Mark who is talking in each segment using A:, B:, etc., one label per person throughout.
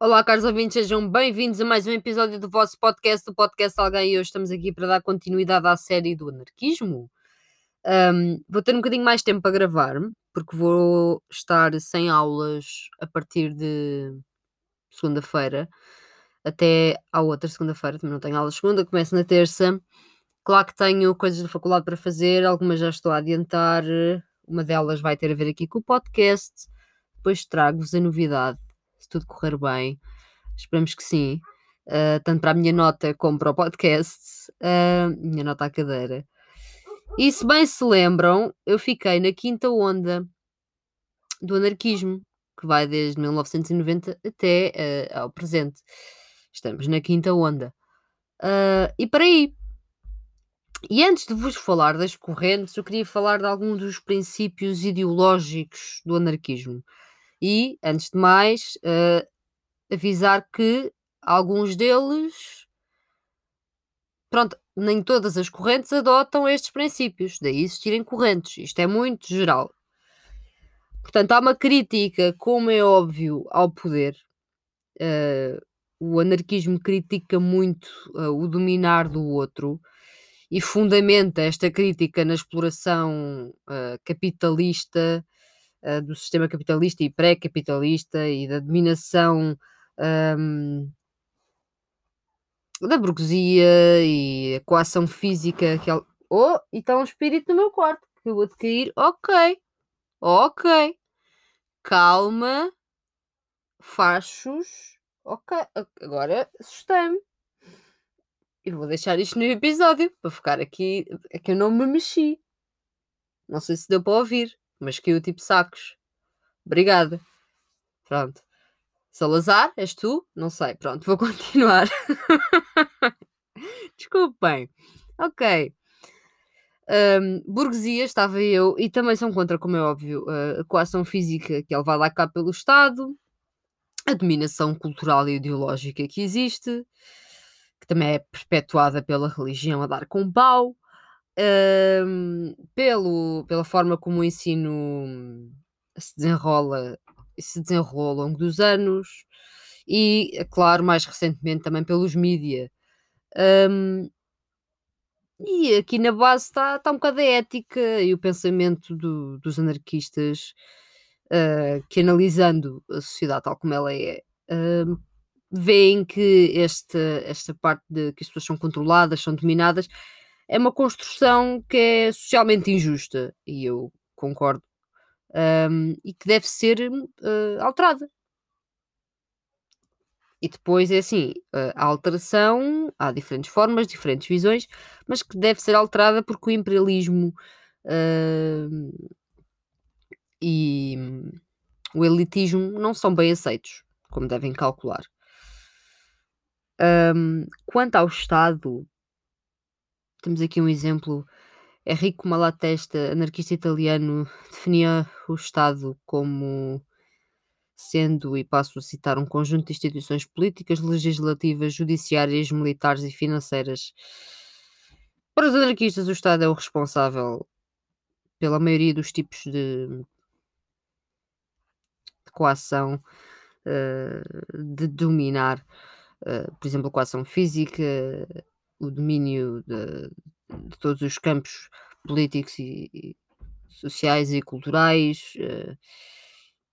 A: Olá, caros ouvintes, sejam bem-vindos a mais um episódio do vosso podcast, do podcast Alguém. E hoje estamos aqui para dar continuidade à série do anarquismo. Um, vou ter um bocadinho mais tempo para gravar, porque vou estar sem aulas a partir de segunda-feira até à outra segunda-feira. Também não tenho aulas segunda, começo na terça. Claro que tenho coisas da faculdade para fazer, algumas já estou a adiantar. Uma delas vai ter a ver aqui com o podcast. Depois trago-vos a novidade se tudo correr bem. Esperamos que sim. Uh, tanto para a minha nota como para o podcast. Uh, minha nota à cadeira. E se bem se lembram, eu fiquei na quinta onda do anarquismo, que vai desde 1990 até uh, ao presente. Estamos na quinta onda. E para aí. E antes de vos falar das correntes, eu queria falar de alguns dos princípios ideológicos do anarquismo. E, antes de mais, uh, avisar que alguns deles, pronto, nem todas as correntes adotam estes princípios, daí existirem correntes. Isto é muito geral. Portanto, há uma crítica, como é óbvio, ao poder. Uh, o anarquismo critica muito uh, o dominar do outro e fundamenta esta crítica na exploração uh, capitalista uh, do sistema capitalista e pré-capitalista e da dominação um, da burguesia e a coação física que ela... Oh, e está um espírito no meu quarto que vou de cair. Ok, ok, calma, fachos. Ok, agora assustei-me. E vou deixar isto no episódio para ficar aqui. É que eu não me mexi. Não sei se deu para ouvir mas caiu tipo sacos. Obrigada. Pronto. Salazar, és tu? Não sei. Pronto, vou continuar. Desculpem. Ok. Um, burguesia, estava eu, e também são contra, como é óbvio, a coação física que é levada a cabo pelo Estado, a dominação cultural e ideológica que existe, que também é perpetuada pela religião a dar com pau, pelo, pela forma como o ensino se desenrola se desenrolou ao longo dos anos e, é claro, mais recentemente também pelos mídia. E aqui na base está tá um bocado a ética e o pensamento do, dos anarquistas uh, que, analisando a sociedade tal como ela é, uh, veem que esta, esta parte de que as pessoas são controladas, são dominadas, é uma construção que é socialmente injusta e eu concordo um, e que deve ser uh, alterada. E depois é assim, a alteração, há diferentes formas, diferentes visões, mas que deve ser alterada porque o imperialismo uh, e o elitismo não são bem aceitos, como devem calcular. Um, quanto ao Estado, temos aqui um exemplo. Enrico Malatesta, anarquista italiano, definia o Estado como sendo, e passo a citar, um conjunto de instituições políticas, legislativas, judiciárias, militares e financeiras. Para os anarquistas, o Estado é o responsável pela maioria dos tipos de, de coação, uh, de dominar, uh, por exemplo, coação física, o domínio de, de todos os campos políticos e, e sociais e culturais. Uh,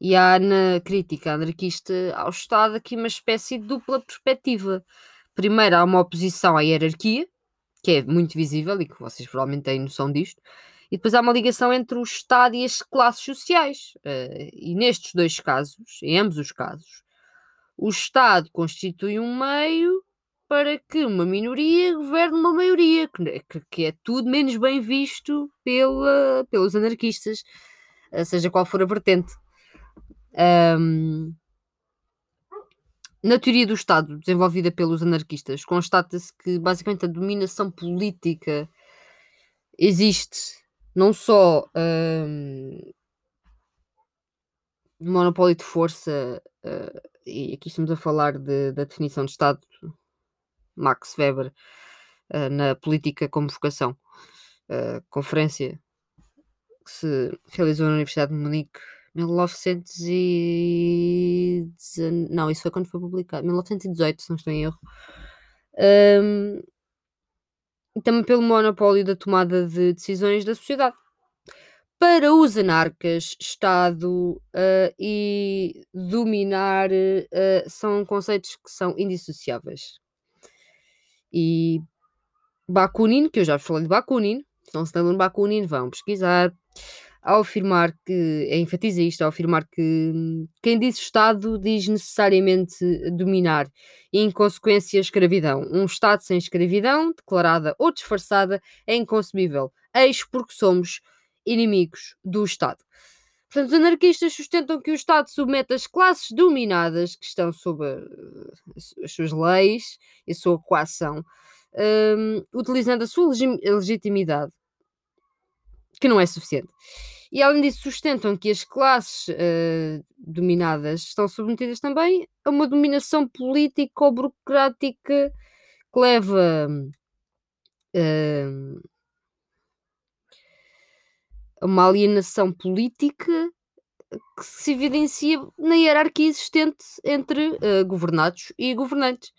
A: e há na crítica anarquista ao Estado aqui uma espécie de dupla perspectiva. Primeiro, há uma oposição à hierarquia, que é muito visível e que vocês provavelmente têm noção disto, e depois há uma ligação entre o Estado e as classes sociais. Uh, e nestes dois casos, em ambos os casos, o Estado constitui um meio para que uma minoria governe uma maioria, que, é tudo menos bem visto pela, pelos anarquistas, eh, seja qual for a vertente. Um, na teoria do Estado, desenvolvida pelos anarquistas, constata-se que basicamente a dominação política existe não só um, monopólio de força, uh, e aqui estamos a falar de, da definição de Estado Max Weber uh, na Política como Vocação, uh, conferência que se realizou na Universidade de Munique 1900 e... Não, isso foi quando foi publicado. 1918, se não estou em erro. Um, também pelo monopólio da tomada de decisões da sociedade. Para os anarcas, Estado uh, e dominar uh, são conceitos que são indissociáveis. E Bakunin, que eu já vos falei de Bakunin, se não se lembram de Bakunin, vão pesquisar, ao afirmar que, é enfatiza isto, ao afirmar que quem diz Estado diz necessariamente dominar e, em consequência, escravidão. Um Estado sem escravidão, declarada ou disfarçada, é inconcebível. Eis porque somos inimigos do Estado. Portanto, os anarquistas sustentam que o Estado submete as classes dominadas, que estão sob a, as suas leis e a sua coação, um, utilizando a sua legitimidade, que não é suficiente. E além disso, sustentam que as classes uh, dominadas estão submetidas também a uma dominação política ou burocrática que leva uh, uma alienação política que se evidencia na hierarquia existente entre uh, governados e governantes,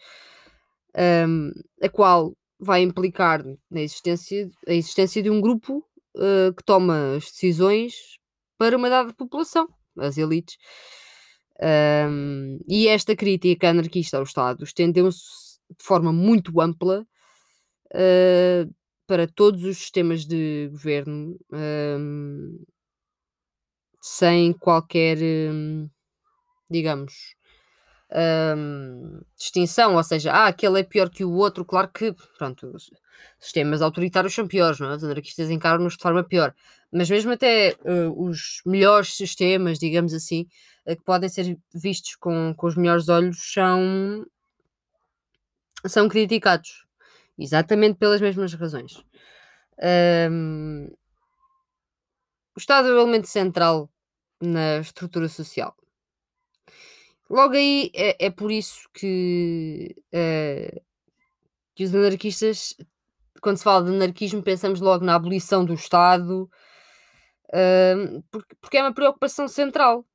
A: um, a qual vai implicar na existência, a existência de um grupo uh, que toma as decisões para uma dada população, as elites. Um, e esta crítica anarquista ao Estado estendeu-se de forma muito ampla uh, para todos os sistemas de governo, um, sem qualquer, um, digamos, um, distinção, ou seja, ah, aquele é pior que o outro, claro que, pronto, sistemas autoritários são piores, não é? Os anarquistas encaram-nos de forma pior, mas mesmo até uh, os melhores sistemas, digamos assim, uh, que podem ser vistos com, com os melhores olhos, são, são criticados, exatamente pelas mesmas razões. Um, o Estado é o elemento central na estrutura social. Logo aí é, é por isso que, uh, que os anarquistas, quando se fala de anarquismo, pensamos logo na abolição do Estado, uh, porque, porque, é uma preocupação central.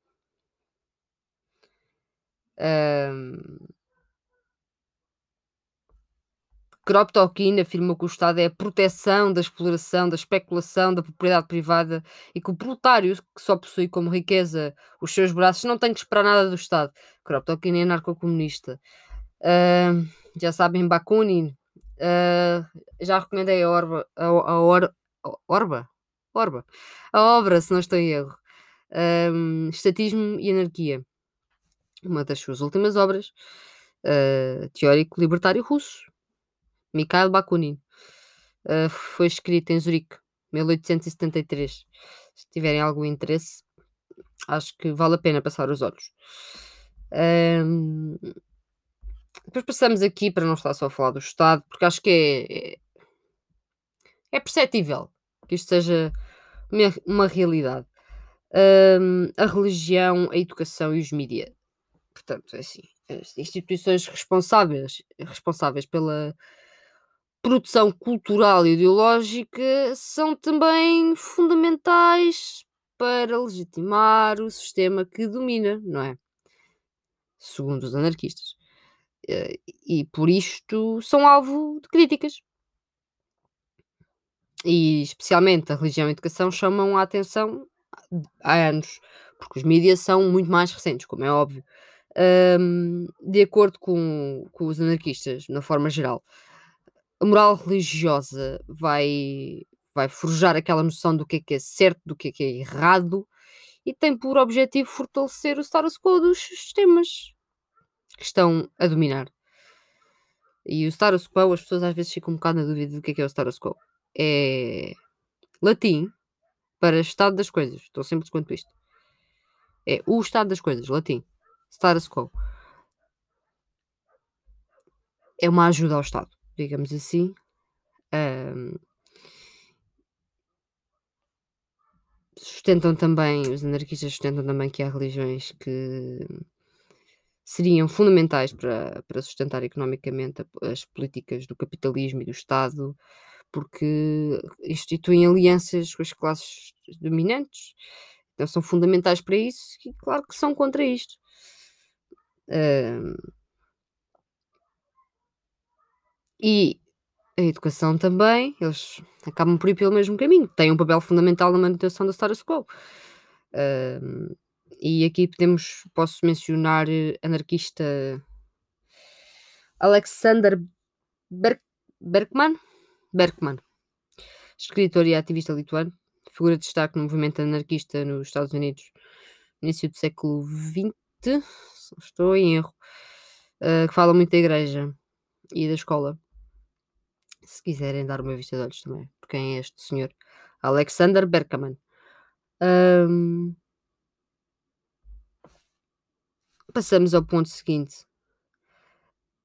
A: Uh, Kropotkin afirmou que o Estado é a proteção da exploração, da especulação, da propriedade privada e que o proletário, que só possui como riqueza os seus braços, não tem que esperar nada do Estado. Kropotkin é anarcocomunista. Uh, já sabem, Bakunin. Uh, já recomendei a Orba. A, a, Or, Orba? Orba. A obra, se não estou em erro. Um, Estatismo e Anarquia. Uma das suas últimas obras. Uh, teórico libertário russo Mikhail Bakunin. Uh, foi escrito em Zurique, 1873. Se tiverem algum interesse, acho que vale a pena passar os olhos. Um, depois passamos aqui para não estar só a falar do Estado, porque acho que é, é, é perceptível que isto seja uma, uma realidade. Um, a religião, a educação e os mídias. Portanto, é assim, as instituições responsáveis, responsáveis pela produção cultural e ideológica são também fundamentais para legitimar o sistema que domina, não é? Segundo os anarquistas. Eh, e por isto são alvo de críticas. E especialmente a religião e a educação chamam a atenção há anos, porque os mídias são muito mais recentes, como é óbvio. Um, de acordo com, com os anarquistas, na forma geral, a moral religiosa vai, vai forjar aquela noção do que é que é certo, do que é que é errado, e tem por objetivo fortalecer o status quo dos sistemas que estão a dominar. E o status quo, as pessoas às vezes ficam um bocado na dúvida do que é que é o status quo. É latim para estado das coisas. Estou simples quanto isto. É o estado das coisas, latim. Status quo. É uma ajuda ao Estado digamos assim. Um, sustentam também, os anarquistas sustentam também que há religiões que seriam fundamentais para, para sustentar economicamente as políticas do capitalismo e do Estado, porque instituem alianças com as classes dominantes, Então são fundamentais para isso e claro que são contra isto. E a educação também, eles acabam por ir pelo mesmo caminho, têm um papel fundamental na manutenção da status quo. e aqui podemos, posso mencionar eh, anarquista Alexander Berk, Berkman, Berkman, escritor e ativista lituano, figura de destaque no movimento anarquista nos Estados Unidos, no início do século XX, estou em erro, uh, que fala muito da igreja e da escola. Se quiserem dar uma vista de olhos também, por quem é este senhor? Alexander Berkman. Um, passamos ao ponto seguinte: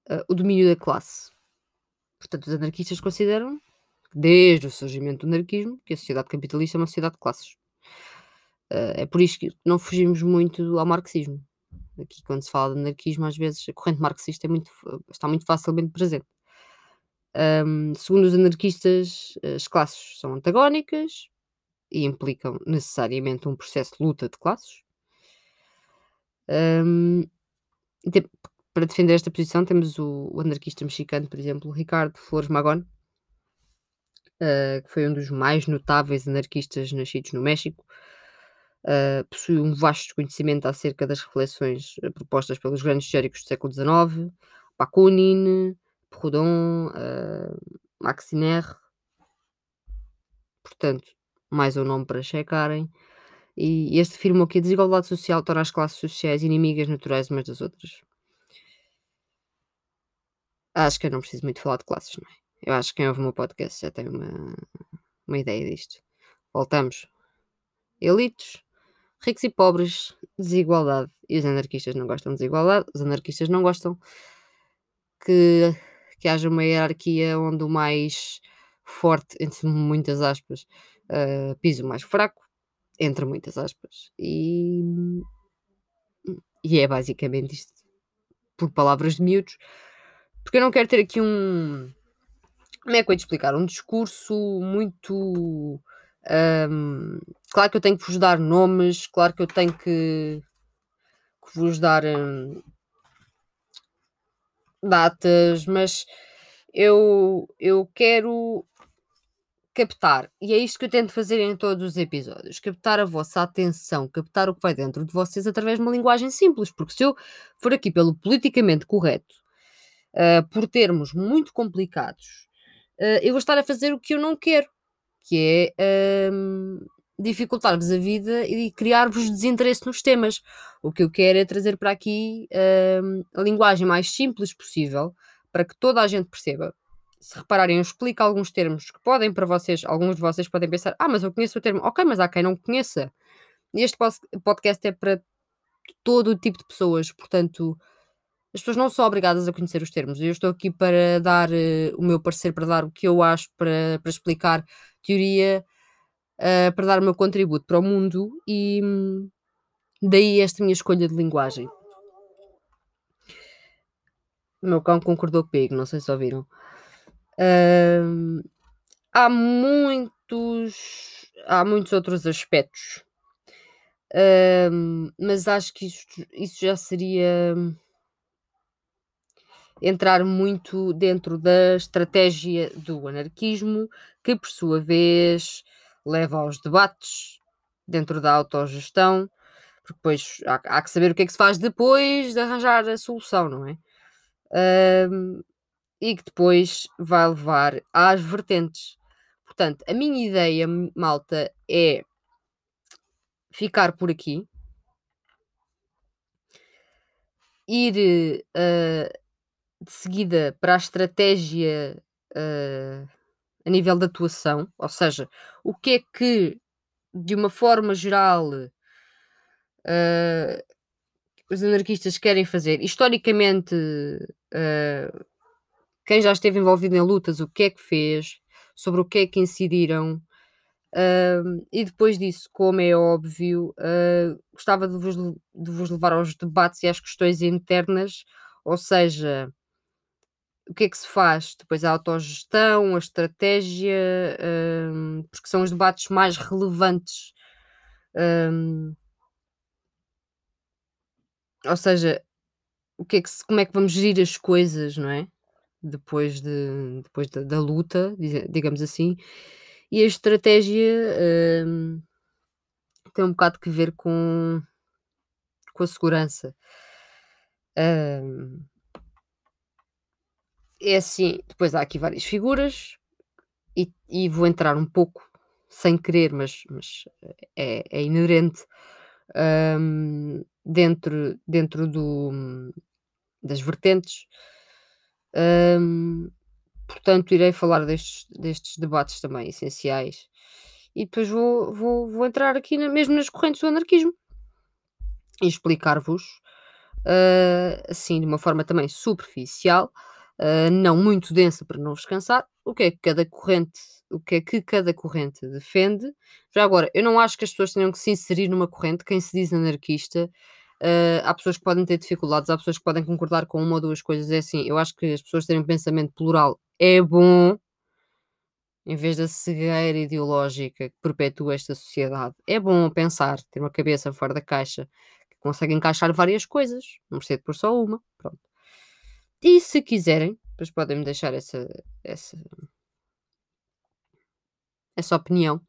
A: uh, o domínio da classe. Portanto, os anarquistas consideram, desde o surgimento do anarquismo, que a sociedade capitalista é uma sociedade de classes. Uh, é por isso que não fugimos muito ao marxismo. Aqui, quando se fala de anarquismo, às vezes a corrente marxista é muito, está muito facilmente presente. Um, segundo os anarquistas, as classes são antagónicas e implicam necessariamente um processo de luta de classes. Um, para defender esta posição temos o, o, anarquista mexicano, por exemplo, Ricardo Flores Magón, uh, que foi um dos mais notáveis anarquistas nascidos no México. Uh, possui um vasto conhecimento acerca das reflexões uh, propostas pelos grandes teóricos do século XIX, Bakunin, Proudhon, uh, Maxiner. Portanto, mais um nome para checarem. E este afirmou que a desigualdade social torna as classes sociais inimigas naturais umas das outras. Acho que eu não preciso muito falar de classes, não é? Eu acho que quem ouve o meu podcast já tem uma, uma ideia disto. Voltamos. Elites, ricos e pobres, desigualdade. E os anarquistas não gostam de desigualdade. Os anarquistas não gostam que, que haja uma hierarquia onde o mais forte, entre muitas aspas, uh, pisa o mais fraco, entre muitas aspas. E, e é basicamente isto, por palavras de miúdos, porque eu não quero ter aqui um. Como é que eu ia te explicar? Um discurso muito um, claro que eu tenho que vos dar nomes, claro que eu tenho que, que vos dar um, datas, mas eu, eu quero captar, e é isto que eu tento fazer em todos os episódios: captar a vossa atenção, captar o que vai dentro de vocês através de uma linguagem simples, porque se eu for aqui pelo politicamente correto, uh, por termos muito complicados, uh, eu vou estar a fazer o que eu não quero que é um, dificultar-vos a vida e criar-vos desinteresse nos temas. O que eu quero é trazer para aqui um, a linguagem mais simples possível para que toda a gente perceba. Se repararem, eu explico alguns termos que podem para vocês, alguns de vocês podem pensar, ah, mas eu conheço o termo, ok, mas há quem não conheça. Este podcast é para todo o tipo de pessoas, portanto, as pessoas não são obrigadas a conhecer os termos. Eu estou aqui para dar uh, o meu parecer, para dar o que eu acho, para, para explicar teoria uh, para dar o meu contributo para o mundo e hum, daí esta minha escolha de linguagem. O meu cão concordou comigo, não sei se ouviram. Uh, há muitos há muitos outros aspectos uh, mas acho que isso, isso já seria entrar muito dentro da estratégia do anarquismo, que por sua vez leva aos debates dentro da autogestão, porque depois há, há que saber o que é que se faz depois de arranjar a solução, não é? Um, e que depois vai levar às vertentes. Portanto, a minha ideia, malta, é ficar por aqui, ir uh, de seguida para a estratégia uh, a nível de atuação, ou seja, o que é que, de uma forma geral, uh, os anarquistas querem fazer. Historicamente, uh, quem já esteve envolvido em lutas, o que é que fez, sobre o que é que incidiram. Uh, e depois disso, como é óbvio, gostava de vos, de vos levar aos debates e às questões internas, ou seja, o que é que se faz? Depois a autogestão, a estratégia, um, porque são os debates mais relevantes Hum, ou seja, o que é que se, como é que vamos gerir as coisas, não é? Depois, de, depois da, da luta, digamos assim. E a estratégia hum, tem um bocado que ver com, com a segurança. Hum, é assim, depois há aqui várias figuras e, e vou entrar um pouco sem querer, mas, mas é, é inerente hum, dentro, dentro do, das vertentes. Hum, portanto, irei falar destes, destes debates também essenciais e depois vou, vou, vou entrar aqui na, mesmo nas correntes do anarquismo e explicar-vos, uh, assim, de uma forma também superficial, uh, não muito densa para não vos cansar, o que é que cada corrente, o que é que cada corrente defende. Já agora, eu não acho que as pessoas tenham que se inserir numa corrente, quem se diz anarquista. Uh, há pessoas que podem ter dificuldades, há pessoas que podem concordar com uma ou duas coisas. É assim, eu acho que as pessoas terem um pensamento plural é bom, em vez da cegueira ideológica que perpetua esta sociedade. É bom pensar, ter uma cabeça fora da caixa, que consegue encaixar várias coisas, não precisa de por só uma. Pronto. E se quiserem, depois podem-me deixar essa, essa, essa opinião.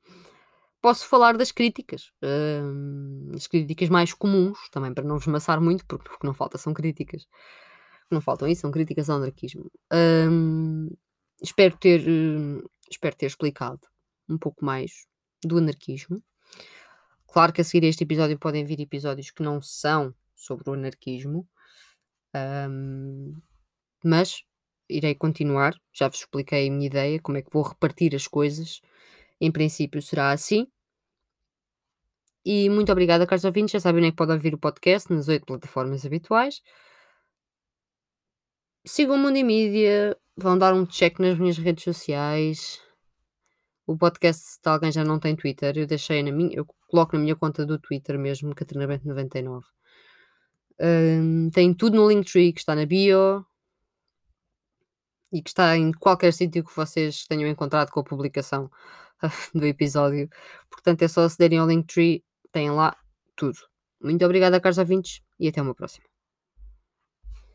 A: Posso falar das críticas, hum, as críticas mais comuns, também para não vos maçar muito, porque o que não falta são críticas. Não faltam isso, são críticas ao anarquismo. Hum, espero ter hum, espero ter explicado um pouco mais do anarquismo. Claro que a seguir este episódio podem vir episódios que não são sobre o anarquismo, mas irei continuar. Já vos expliquei a minha ideia, como é que vou repartir as coisas. Em princípio será assim. E muito obrigada, caros ouvintes. Já sabem onde é que podem ouvir o podcast, nas oito plataformas habituais. Sigam o Mundo e Mídia, vão dar um check nas minhas redes sociais. O podcast de alguém já não tem Twitter, eu deixei na minha, eu coloco na minha conta do Twitter mesmo, CatrinaBento99. Um, tem tudo no Linktree que está na bio e que está em qualquer sítio que vocês tenham encontrado com a publicação do episódio. Portanto, é só acederem ao Linktree, têm lá tudo. Muito obrigada, caros ouvintes, e até uma próxima.